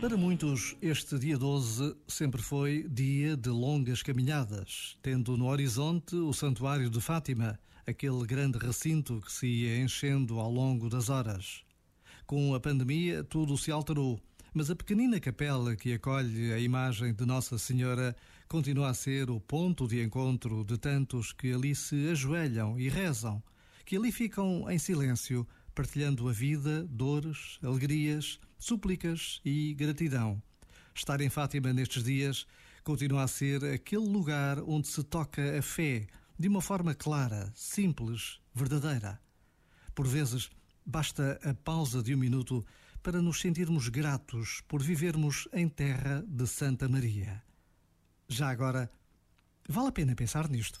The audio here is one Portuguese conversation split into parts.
Para muitos, este dia 12 sempre foi dia de longas caminhadas, tendo no horizonte o Santuário de Fátima, aquele grande recinto que se ia enchendo ao longo das horas. Com a pandemia, tudo se alterou, mas a pequenina capela que acolhe a imagem de Nossa Senhora continua a ser o ponto de encontro de tantos que ali se ajoelham e rezam, que ali ficam em silêncio partilhando a vida, dores, alegrias, súplicas e gratidão. Estar em Fátima nestes dias continua a ser aquele lugar onde se toca a fé de uma forma clara, simples, verdadeira. Por vezes, basta a pausa de um minuto para nos sentirmos gratos por vivermos em terra de Santa Maria. Já agora, vale a pena pensar nisto.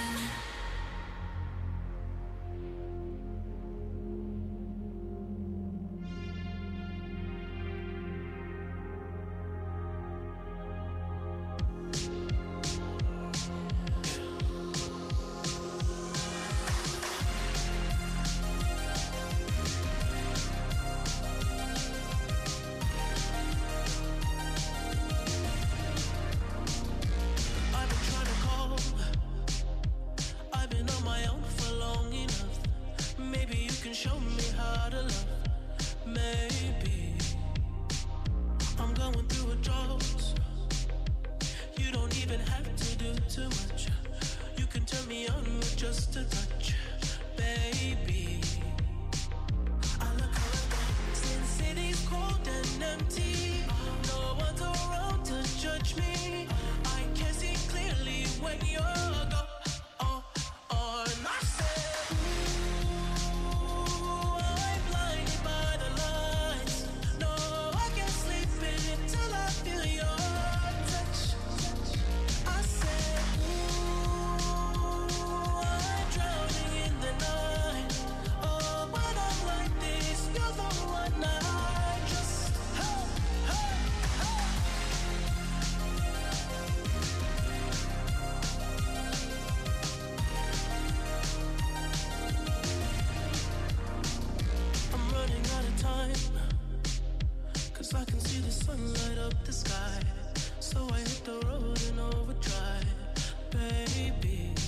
can show me how to love. Maybe I'm going through a drought. You don't even have to do too much. one light up the sky. So I hit the road in overdrive, baby.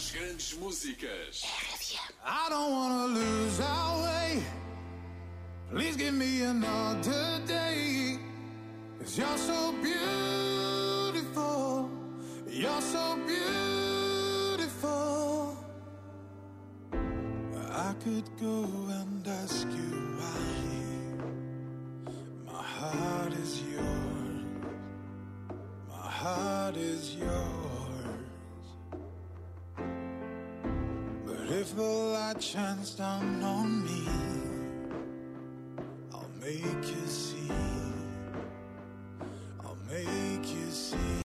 Das grandes músicas. I don't wanna lose our way. Please give me another day. Cause you're so beautiful. You're so beautiful. I could go and ask you why. I chance down on me, I'll make you.